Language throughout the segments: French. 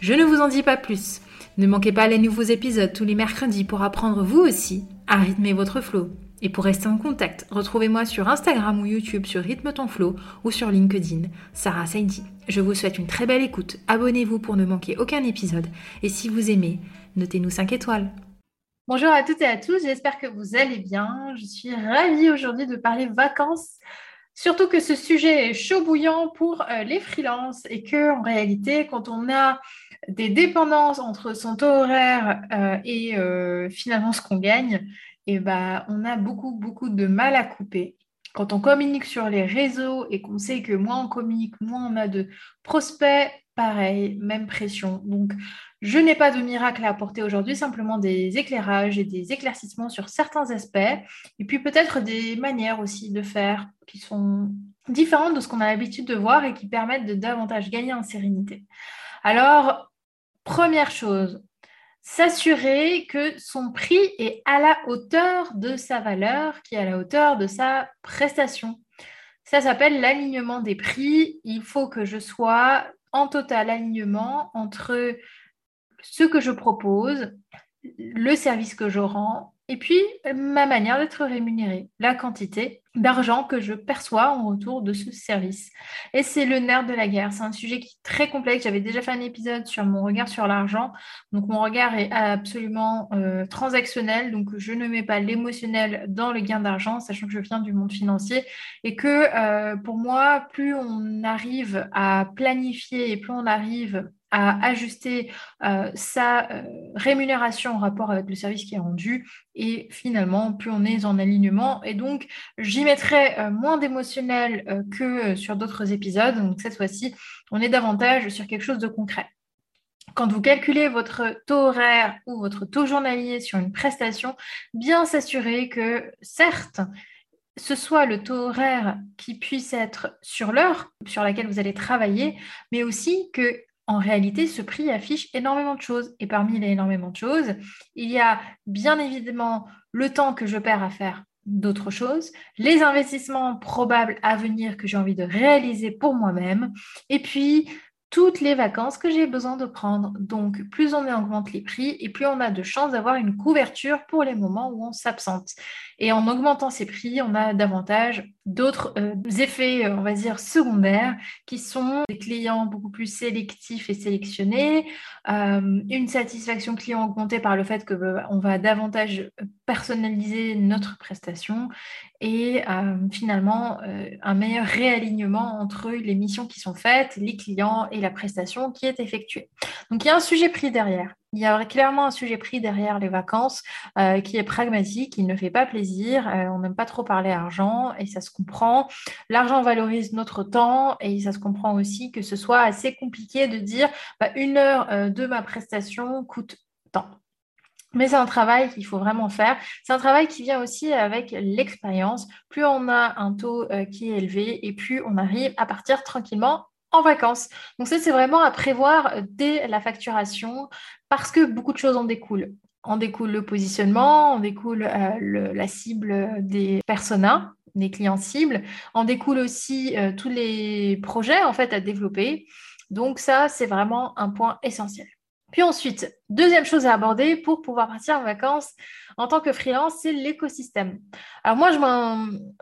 Je ne vous en dis pas plus. Ne manquez pas les nouveaux épisodes tous les mercredis pour apprendre vous aussi à rythmer votre flow. Et pour rester en contact, retrouvez-moi sur Instagram ou YouTube sur Rythme ton flow ou sur LinkedIn, Sarah Saidi. Je vous souhaite une très belle écoute. Abonnez-vous pour ne manquer aucun épisode. Et si vous aimez, notez-nous 5 étoiles. Bonjour à toutes et à tous, j'espère que vous allez bien. Je suis ravie aujourd'hui de parler vacances Surtout que ce sujet est chaud bouillant pour euh, les freelances et que en réalité, quand on a des dépendances entre son taux horaire euh, et euh, finalement ce qu'on gagne, et eh ben, on a beaucoup, beaucoup de mal à couper. Quand on communique sur les réseaux et qu'on sait que moins on communique, moins on a de prospects, pareil, même pression. Donc, je n'ai pas de miracle à apporter aujourd'hui, simplement des éclairages et des éclaircissements sur certains aspects, et puis peut-être des manières aussi de faire qui sont différentes de ce qu'on a l'habitude de voir et qui permettent de davantage gagner en sérénité. Alors, première chose, s'assurer que son prix est à la hauteur de sa valeur, qui est à la hauteur de sa prestation. Ça s'appelle l'alignement des prix. Il faut que je sois en total alignement entre ce que je propose, le service que je rends, et puis ma manière d'être rémunérée, la quantité d'argent que je perçois en retour de ce service. Et c'est le nerf de la guerre. C'est un sujet qui est très complexe. J'avais déjà fait un épisode sur mon regard sur l'argent. Donc mon regard est absolument euh, transactionnel. Donc je ne mets pas l'émotionnel dans le gain d'argent, sachant que je viens du monde financier et que euh, pour moi, plus on arrive à planifier et plus on arrive à ajuster euh, sa euh, rémunération en rapport avec le service qui est rendu. Et finalement plus on est en alignement. Et donc j'y mettrai euh, moins d'émotionnel que sur d'autres épisodes. Donc cette fois-ci on est davantage sur quelque chose de concret. Quand vous calculez votre taux horaire ou votre taux journalier sur une prestation, bien s'assurer que certes, ce soit le taux horaire qui puisse être sur l'heure sur laquelle vous allez travailler, mais aussi que en réalité, ce prix affiche énormément de choses. Et parmi les énormément de choses, il y a bien évidemment le temps que je perds à faire d'autres choses, les investissements probables à venir que j'ai envie de réaliser pour moi-même, et puis toutes les vacances que j'ai besoin de prendre. Donc, plus on augmente les prix et plus on a de chances d'avoir une couverture pour les moments où on s'absente. Et en augmentant ces prix, on a davantage d'autres euh, effets, euh, on va dire, secondaires, qui sont des clients beaucoup plus sélectifs et sélectionnés, euh, une satisfaction client augmentée par le fait qu'on va davantage personnaliser notre prestation et finalement un meilleur réalignement entre les missions qui sont faites, les clients la prestation qui est effectuée. Donc il y a un sujet pris derrière. Il y a clairement un sujet pris derrière les vacances euh, qui est pragmatique, il ne fait pas plaisir, euh, on n'aime pas trop parler argent et ça se comprend. L'argent valorise notre temps et ça se comprend aussi que ce soit assez compliqué de dire bah, une heure euh, de ma prestation coûte tant. Mais c'est un travail qu'il faut vraiment faire. C'est un travail qui vient aussi avec l'expérience. Plus on a un taux qui est élevé et plus on arrive à partir tranquillement en vacances. Donc ça, c'est vraiment à prévoir dès la facturation parce que beaucoup de choses en découlent. En découle le positionnement, en découle euh, la cible des personas, des clients cibles, en découle aussi euh, tous les projets en fait à développer. Donc ça, c'est vraiment un point essentiel. Puis ensuite, deuxième chose à aborder pour pouvoir partir en vacances en tant que freelance, c'est l'écosystème. Alors moi,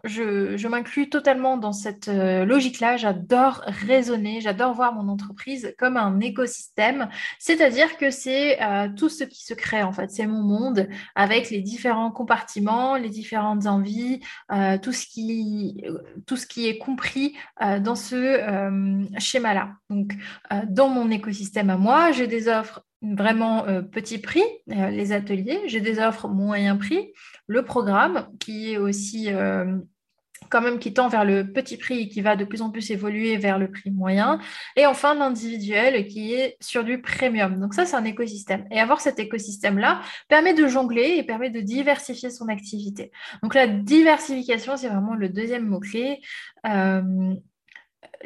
je m'inclus totalement dans cette euh, logique-là. J'adore raisonner, j'adore voir mon entreprise comme un écosystème, c'est-à-dire que c'est euh, tout ce qui se crée en fait. C'est mon monde avec les différents compartiments, les différentes envies, euh, tout, ce qui, tout ce qui est compris dans ce schéma-là. Donc, dans mon écosystème à moi, j'ai des offres vraiment euh, petit prix, euh, les ateliers. J'ai des offres moyen prix, le programme qui est aussi euh, quand même qui tend vers le petit prix et qui va de plus en plus évoluer vers le prix moyen. Et enfin, l'individuel qui est sur du premium. Donc ça, c'est un écosystème. Et avoir cet écosystème-là permet de jongler et permet de diversifier son activité. Donc la diversification, c'est vraiment le deuxième mot-clé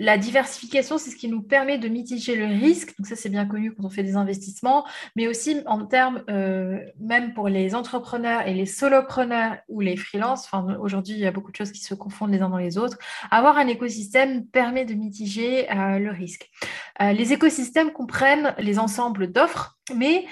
la diversification, c'est ce qui nous permet de mitiger le risque. Donc ça, c'est bien connu quand on fait des investissements, mais aussi en termes, euh, même pour les entrepreneurs et les solopreneurs ou les freelances, enfin, aujourd'hui, il y a beaucoup de choses qui se confondent les uns dans les autres. Avoir un écosystème permet de mitiger euh, le risque. Euh, les écosystèmes comprennent les ensembles d'offres, mais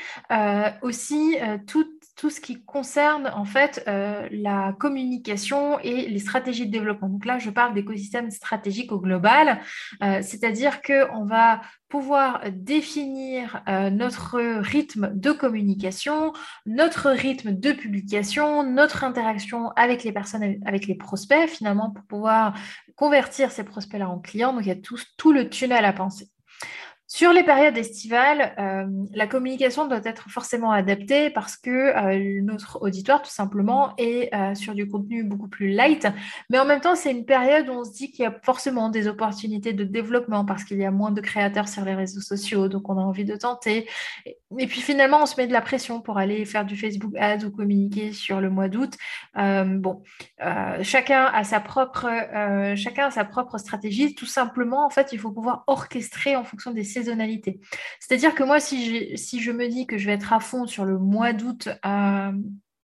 aussi toutes tout ce qui concerne en fait euh, la communication et les stratégies de développement. Donc là, je parle d'écosystème stratégique au global, euh, c'est-à-dire qu'on va pouvoir définir euh, notre rythme de communication, notre rythme de publication, notre interaction avec les personnes, avec les prospects, finalement, pour pouvoir convertir ces prospects-là en clients. Donc il y a tout, tout le tunnel à penser. Sur les périodes estivales, euh, la communication doit être forcément adaptée parce que euh, notre auditoire, tout simplement, est euh, sur du contenu beaucoup plus light. Mais en même temps, c'est une période où on se dit qu'il y a forcément des opportunités de développement parce qu'il y a moins de créateurs sur les réseaux sociaux, donc on a envie de tenter. Et puis finalement, on se met de la pression pour aller faire du Facebook Ads ou communiquer sur le mois d'août. bon, chacun a sa propre, chacun a sa propre stratégie. Tout simplement, en fait, il faut pouvoir orchestrer en fonction des C'est-à-dire que moi, si, je me dis que je vais être à fond sur le mois d'août, euh,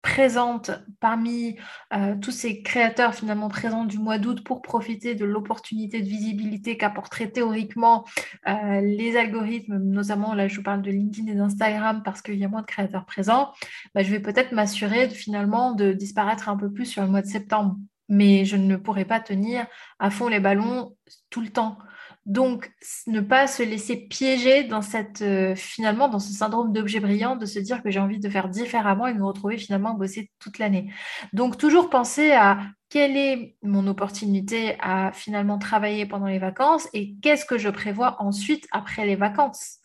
présente parmi euh, tous ces créateurs finalement présents du mois d'août pour profiter de l'opportunité de visibilité qu'apporteraient théoriquement euh, les algorithmes, notamment là je parle de LinkedIn et d'Instagram parce qu'il y a moins de créateurs présents, bah, je vais peut-être m'assurer finalement de disparaître un peu plus sur le mois de septembre. Mais je ne pourrai pas tenir à fond les ballons tout le temps. Donc, ne pas se laisser piéger dans cette, euh, finalement, dans ce syndrome d'objet brillant, de se dire que j'ai envie de faire différemment et de me retrouver finalement bosser toute l'année. Donc, toujours penser à quelle est mon opportunité à finalement travailler pendant les vacances et qu'est-ce que je prévois ensuite après les vacances.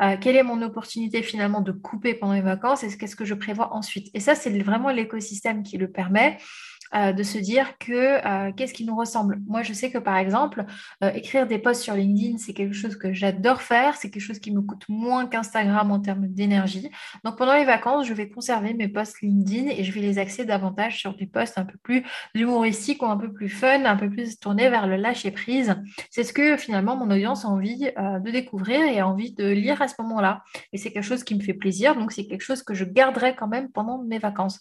Euh, quelle est mon opportunité finalement de couper pendant les vacances et qu'est-ce que je prévois ensuite. Et ça, c'est vraiment l'écosystème qui le permet. Euh, de se dire que euh, qu'est-ce qui nous ressemble. Moi, je sais que par exemple, euh, écrire des posts sur LinkedIn, c'est quelque chose que j'adore faire, c'est quelque chose qui me coûte moins qu'Instagram en termes d'énergie. Donc pendant les vacances, je vais conserver mes posts LinkedIn et je vais les axer davantage sur des posts un peu plus humoristiques ou un peu plus fun, un peu plus tournés vers le lâcher prise. C'est ce que finalement mon audience a envie de découvrir et a envie de lire à ce moment-là. Et c'est quelque chose qui me fait plaisir, donc c'est quelque chose que je garderai quand même pendant mes vacances.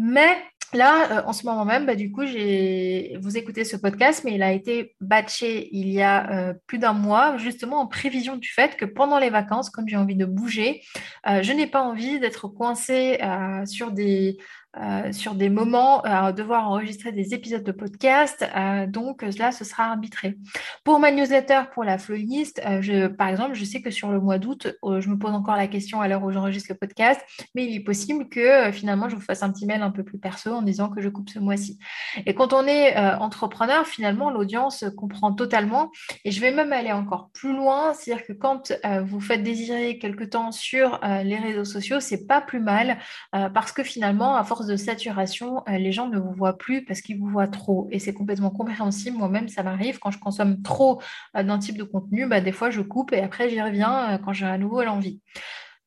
Mais Là, euh, en ce moment même, bah, du coup, vous écoutez ce podcast, mais il a été batché il y a euh, plus d'un mois, justement en prévision du fait que pendant les vacances, comme j'ai envie de bouger, euh, je n'ai pas envie d'être coincée sur des euh, sur des moments, à devoir enregistrer des épisodes de podcast. Euh, donc là, ce sera arbitré. Pour ma newsletter, pour la flowlist, euh, je, par exemple, je sais que sur le mois d'août, je me pose encore la question à l'heure où j'enregistre le podcast, mais il est possible que finalement, je vous fasse un petit mail un peu plus perso en disant que je coupe ce mois-ci. Et quand on est entrepreneur, finalement, l'audience comprend totalement. Et je vais même aller encore plus loin, c'est-à-dire que quand vous faites désirer quelque temps sur les réseaux sociaux, c'est pas plus mal parce que finalement, à force de saturation, euh, les gens ne vous voient plus parce qu'ils vous voient trop. Et c'est complètement compréhensible. Moi-même, ça m'arrive quand je consomme trop euh, d'un type de contenu, bah, des fois je coupe et après j'y reviens euh, quand j'ai à nouveau l'envie.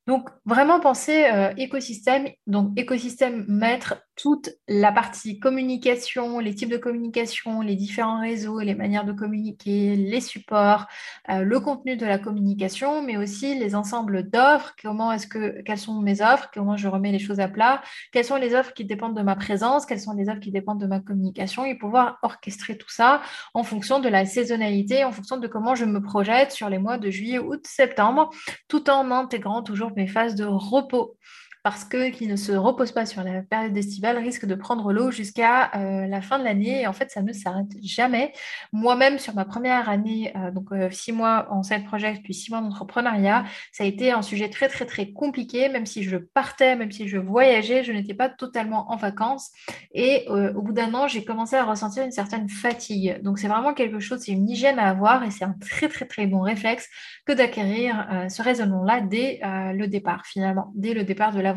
Donc, vraiment penser écosystème, donc écosystème maître toute la partie communication, les types de communication, les différents réseaux, les manières de communiquer, les supports, euh, le contenu de la communication, mais aussi les ensembles d'offres, comment est-ce que, quelles sont mes offres, comment je remets les choses à plat, quelles sont les offres qui dépendent de ma présence, quelles sont les offres qui dépendent de ma communication? Et pouvoir orchestrer tout ça en fonction de la saisonnalité, en fonction de comment je me projette sur les mois de juillet, août, septembre, tout en intégrant toujours mes phases de repos parce que qui ne se repose pas sur la période estivale risque de prendre l'eau jusqu'à euh, la fin de l'année. Et en fait, ça ne s'arrête jamais. Moi-même, sur ma première année, euh, donc euh, six mois en side project, puis six mois d'entrepreneuriat, ça a été un sujet très, très, très compliqué. Même si je partais, même si je voyageais, je n'étais pas totalement en vacances. Et au bout d'un an, j'ai commencé à ressentir une certaine fatigue. Donc, c'est vraiment quelque chose, c'est une hygiène à avoir et c'est un très, très, très bon réflexe que d'acquérir ce raisonnement-là dès le départ, finalement, dès le départ de la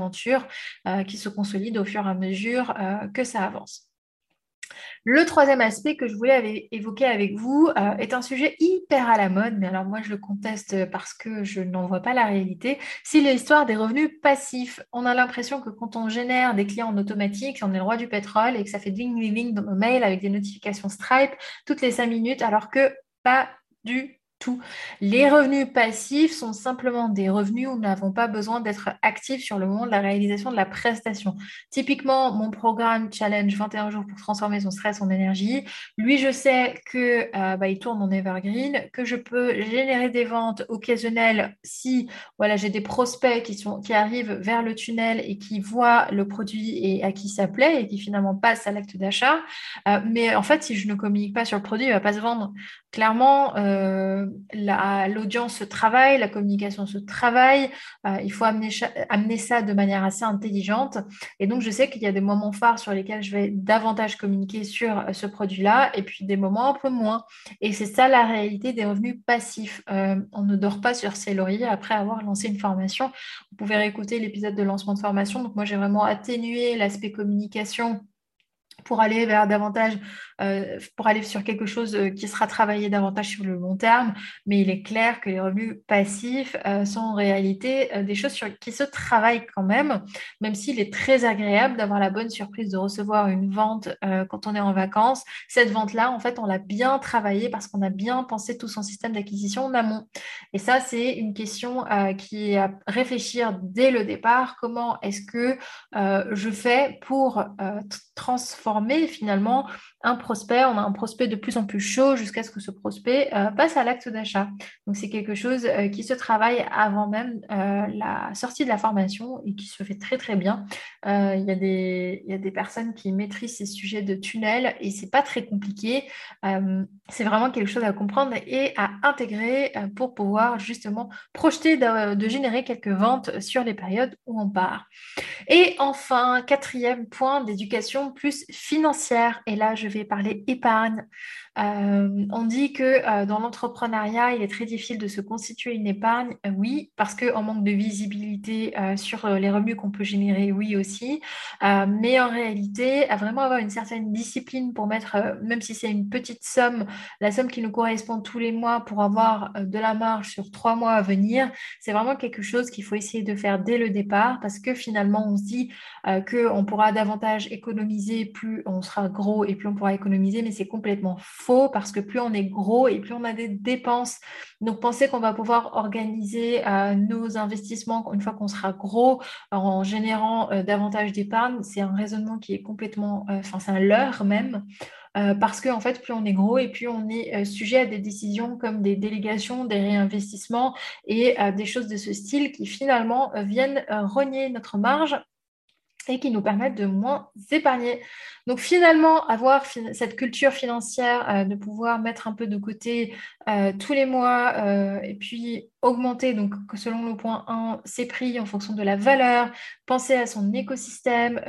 euh, qui se consolide au fur et à mesure euh, que ça avance. Le troisième aspect que je voulais évoquer avec vous euh, est un sujet hyper à la mode, mais alors moi je le conteste parce que je n'en vois pas la réalité. C'est l'histoire des revenus passifs. On a l'impression que quand on génère des clients en automatique, on est le roi du pétrole et que ça fait ding ding ding dans nos mails avec des notifications Stripe toutes les cinq minutes, alors que pas du tout. Les revenus passifs sont simplement des revenus où nous n'avons pas besoin d'être actifs sur le moment de la réalisation de la prestation. Typiquement, mon programme Challenge 21 jours pour transformer son stress en énergie, lui, je sais que euh, bah, il tourne en evergreen, que je peux générer des ventes occasionnelles si voilà, j'ai des prospects qui, sont, qui arrivent vers le tunnel et qui voient le produit et à qui ça plaît et qui finalement passent à l'acte d'achat. Euh, mais en fait, si je ne communique pas sur le produit, il ne va pas se vendre. Clairement, euh, l'audience se travaille, la communication se travaille, euh, il faut amener, ça de manière assez intelligente. Et donc, je sais qu'il y a des moments phares sur lesquels je vais davantage communiquer sur euh, ce produit-là, et puis des moments un peu moins. Et c'est ça la réalité des revenus passifs. Euh, on ne dort pas sur ses lauriers après avoir lancé une formation. Vous pouvez réécouter l'épisode de lancement de formation. Donc, moi, j'ai vraiment atténué l'aspect communication pour aller vers davantage, euh, pour aller sur quelque chose euh, qui sera travaillé davantage sur le long terme. Mais il est clair que les revenus passifs euh, sont en réalité des choses qui se travaillent quand même, même s'il est très agréable d'avoir la bonne surprise de recevoir une vente quand on est en vacances. Cette vente-là, en fait, on l'a bien travaillée parce qu'on a bien pensé tout son système d'acquisition en amont. Et ça, c'est une question qui est à réfléchir dès le départ. Comment est-ce que je fais pour transformer finalement un prospect, on a un prospect de plus en plus chaud jusqu'à ce que ce prospect euh, passe à l'acte d'achat. Donc c'est quelque chose euh, qui se travaille avant même euh, la sortie de la formation et qui se fait très très bien. Il y, a des, personnes qui maîtrisent ces sujets de tunnel et c'est pas très compliqué. c'est vraiment quelque chose à comprendre et à intégrer pour pouvoir justement projeter de, générer quelques ventes sur les périodes où on part. Et enfin, quatrième point d'éducation plus financière. Et là, je parler épargne. Euh, on dit que euh, dans l'entrepreneuriat, il est très difficile de se constituer une épargne. Euh, oui, parce qu'on manque de visibilité sur les revenus qu'on peut générer, oui aussi. mais en réalité, à vraiment avoir une certaine discipline pour mettre, même si c'est une petite somme, la somme qui nous correspond tous les mois pour avoir de la marge sur trois mois à venir, c'est vraiment quelque chose qu'il faut essayer de faire dès le départ parce que finalement, on se dit qu'on pourra davantage économiser, plus on sera gros et plus on pourra économiser, mais c'est complètement faux parce que plus on est gros et plus on a des dépenses. Donc, penser qu'on va pouvoir organiser euh, nos investissements une fois qu'on sera gros en générant euh, davantage d'épargne, c'est un raisonnement qui est complètement, euh, enfin, c'est un leurre même. parce qu'en en fait, plus on est gros et plus on est sujet à des décisions comme des délégations, des réinvestissements et des choses de ce style qui finalement viennent renier notre marge et qui nous permettent de moins épargner. Donc finalement, avoir cette culture financière, euh, de pouvoir mettre un peu de côté euh, tous les mois euh, et puis augmenter, donc selon le point 1, ses prix en fonction de la valeur, penser à son écosystème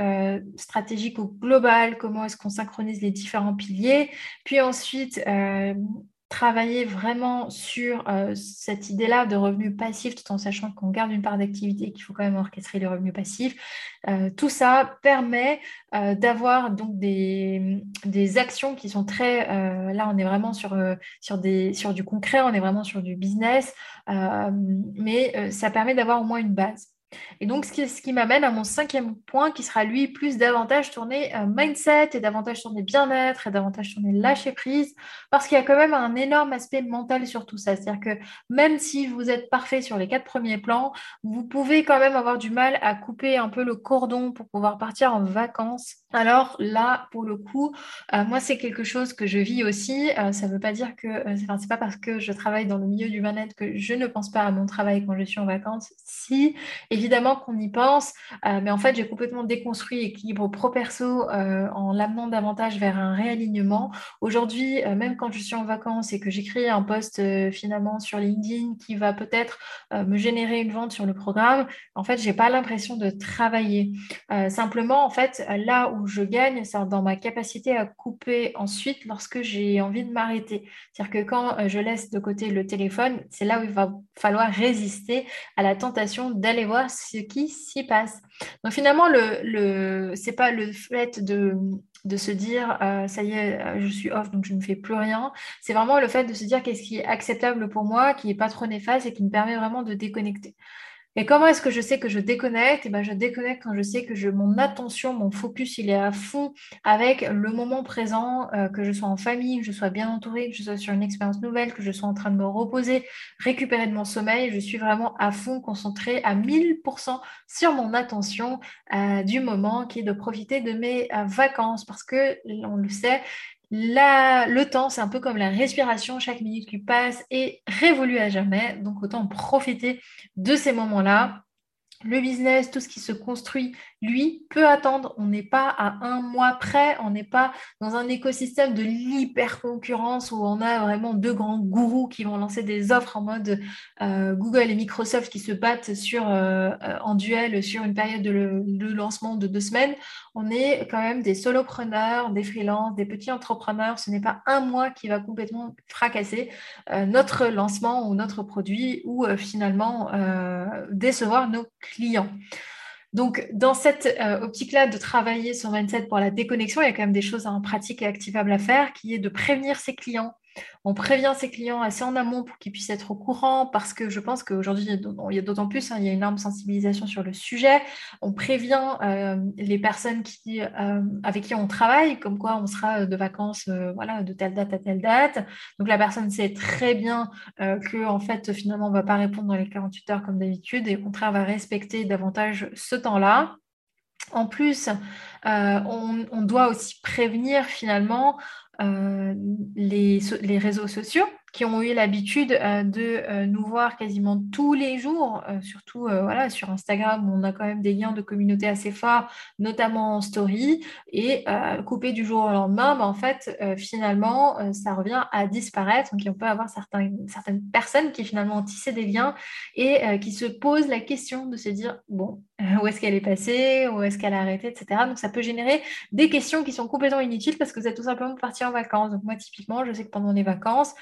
stratégique ou global, comment est-ce qu'on synchronise les différents piliers, puis ensuite travailler vraiment sur euh, cette idée-là de revenus passifs tout en sachant qu'on garde une part d'activité et qu'il faut quand même orchestrer les revenus passifs. Euh, tout ça permet euh, d'avoir donc des, actions qui sont très... là, on est vraiment sur, des, sur du concret, on est vraiment sur du business, mais ça permet d'avoir au moins une base. Et donc, ce qui, m'amène à mon cinquième point, qui sera lui plus davantage tourné euh, mindset et davantage tourné bien-être et davantage tourné lâcher prise, parce qu'il y a quand même un énorme aspect mental sur tout ça. C'est-à-dire que même si vous êtes parfait sur les quatre premiers plans, vous pouvez quand même avoir du mal à couper un peu le cordon pour pouvoir partir en vacances. Alors là, pour le coup, euh, moi, c'est quelque chose que je vis aussi. Euh, ça ne veut pas dire que, enfin, c'est pas parce que je travaille dans le milieu du bien-être que je ne pense pas à mon travail quand je suis en vacances. Si, évidemment qu'on y pense, euh, mais en fait, j'ai complètement déconstruit l'équilibre pro-perso euh, en l'amenant davantage vers un réalignement. Aujourd'hui, euh, même quand je suis en vacances et que j'écris un post finalement sur LinkedIn qui va peut-être me générer une vente sur le programme, en fait, j'ai pas l'impression de travailler. simplement, en fait, là où je gagne, c'est dans ma capacité à couper ensuite lorsque j'ai envie de m'arrêter. C'est-à-dire que quand je laisse de côté le téléphone, c'est là où il va falloir résister à la tentation d'aller voir ce qui s'y passe. Donc finalement, le, le c'est pas le fait de, de se dire euh, ça y est, euh, je suis off donc je ne fais plus rien. C'est vraiment le fait de se dire qu'est-ce qui est acceptable pour moi, qui n'est pas trop néfaste et qui me permet vraiment de déconnecter. Et comment est-ce que je sais que je déconnecte? Et eh ben, Je déconnecte quand je sais que je, mon attention, mon focus, il est à fond avec le moment présent, euh, que je sois en famille, que je sois bien entourée, que je sois sur une expérience nouvelle, que je sois en train de me reposer, récupérer de mon sommeil. Je suis vraiment à fond concentrée à 1000% sur mon attention euh, du moment qui est de profiter de mes euh, vacances parce que, on le sait, le temps, c'est un peu comme la respiration, chaque minute qui passe est révolue à jamais, donc autant profiter de ces moments-là. Le business, tout ce qui se construit, lui, peut attendre. On n'est pas à un mois près, on n'est pas dans un écosystème de l'hyper-concurrence où on a vraiment deux grands gourous qui vont lancer des offres en mode euh, Google et Microsoft qui se battent sur, euh, euh, en duel sur une période de, de, lancement de deux semaines. On est quand même des solopreneurs, des freelances, des petits entrepreneurs. Ce n'est pas un mois qui va complètement fracasser notre lancement ou notre produit ou finalement décevoir nos clients. Donc, dans cette euh, optique-là de travailler son mindset pour la déconnexion, il y a quand même des choses en et activables à faire, qui est de prévenir ses clients on prévient ses clients assez en amont pour qu'ils puissent être au courant parce que je pense qu'aujourd'hui, il y a d'autant plus, hein, il y a une énorme sensibilisation sur le sujet. On prévient euh, les personnes qui, euh, avec qui on travaille, comme quoi on sera de vacances euh, voilà, de telle date à telle date. Donc la personne sait très bien que en fait, finalement, on ne va pas répondre dans les 48 heures comme d'habitude et au contraire, va respecter davantage ce temps-là. En plus, on, doit aussi prévenir finalement les, les, réseaux sociaux qui ont eu l'habitude euh, de euh, nous voir quasiment tous les jours, surtout voilà, sur Instagram on a quand même des liens de communauté assez forts, notamment en story, et couper du jour au lendemain, bah, en fait, finalement, ça revient à disparaître. Donc, on peut avoir certaines personnes qui finalement ont tissé des liens et qui se posent la question de se dire, bon, où est-ce qu'elle est passée, où est-ce qu'elle a arrêté, etc. Donc, ça peut générer des questions qui sont complètement inutiles parce que vous êtes tout simplement parti en vacances. Donc, moi, typiquement, je sais que pendant les vacances,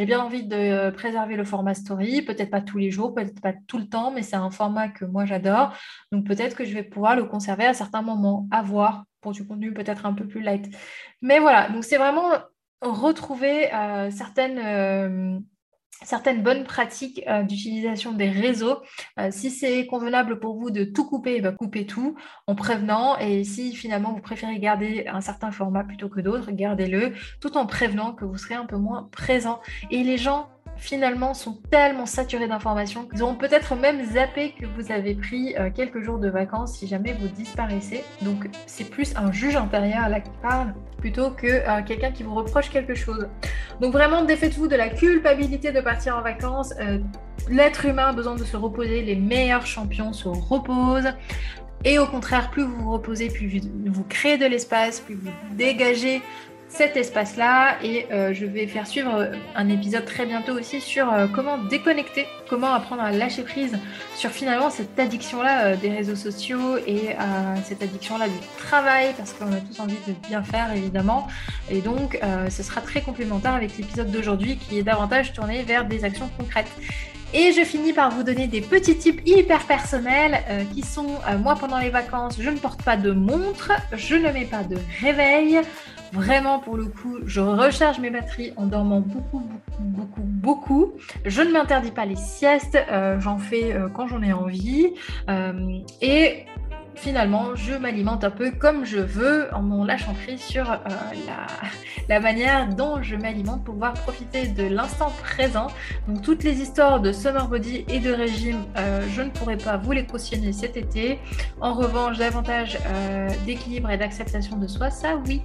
j'ai bien envie de préserver le format story, peut-être pas tous les jours, peut-être pas tout le temps, mais c'est un format que moi j'adore. Donc peut-être que je vais pouvoir le conserver à certains moments, à voir pour du contenu peut-être un peu plus light. Mais voilà, donc c'est vraiment retrouver euh, certaines euh, certaines bonnes pratiques euh, d'utilisation des réseaux. Euh, si c'est convenable pour vous de tout couper, eh ben, coupez tout en prévenant. Et si finalement vous préférez garder un certain format plutôt que d'autres, gardez-le tout en prévenant que vous serez un peu moins présent. Et les gens finalement sont tellement saturés d'informations qu'ils ont peut-être même zappé que vous avez pris euh, quelques jours de vacances si jamais vous disparaissez. Donc c'est plus un juge intérieur là qui parle plutôt que euh, quelqu'un qui vous reproche quelque chose. Donc vraiment défaites-vous de la culpabilité de partir en vacances. Euh, l'être humain a besoin de se reposer, les meilleurs champions se reposent. Et au contraire, plus vous vous reposez, plus vous créez de l'espace, plus vous dégagez cet espace-là et euh, je vais faire suivre euh, un épisode très bientôt aussi sur euh, comment déconnecter, comment apprendre à lâcher prise sur finalement cette addiction-là des réseaux sociaux et cette addiction-là du travail parce qu'on a tous envie de bien faire évidemment et donc ce sera très complémentaire avec l'épisode d'aujourd'hui qui est davantage tourné vers des actions concrètes. Et je finis par vous donner des petits tips hyper personnels qui sont moi pendant les vacances, je ne porte pas de montre, je ne mets pas de réveil, Vraiment, pour le coup, je recharge mes batteries en dormant beaucoup, beaucoup, beaucoup, beaucoup. Je ne m'interdis pas les siestes, j'en fais quand j'en ai envie. et finalement, je m'alimente un peu comme je veux en m'en lâchant prise sur euh, la, manière dont je m'alimente pour pouvoir profiter de l'instant présent. Donc toutes les histoires de summer body et de régime, euh, je ne pourrai pas vous les cautionner cet été. En revanche, davantage euh, d'équilibre et d'acceptation de soi, ça oui.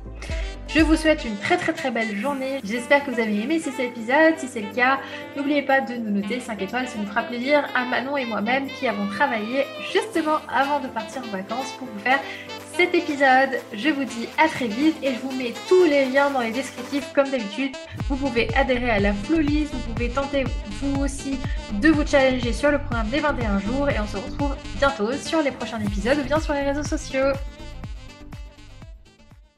Je vous souhaite une très très très belle journée. J'espère que vous avez aimé cet épisode. Si c'est le cas, n'oubliez pas de nous noter 5 étoiles. Ça nous fera plaisir à Manon et moi-même qui avons travaillé justement avant de partir en vacances pour vous faire cet épisode. Je vous dis à très vite et je vous mets tous les liens dans les descriptifs comme d'habitude. Vous pouvez adhérer à la Flowlist, vous pouvez tenter vous aussi de vous challenger sur le programme des 21 jours et on se retrouve bientôt sur les prochains épisodes ou bien sur les réseaux sociaux.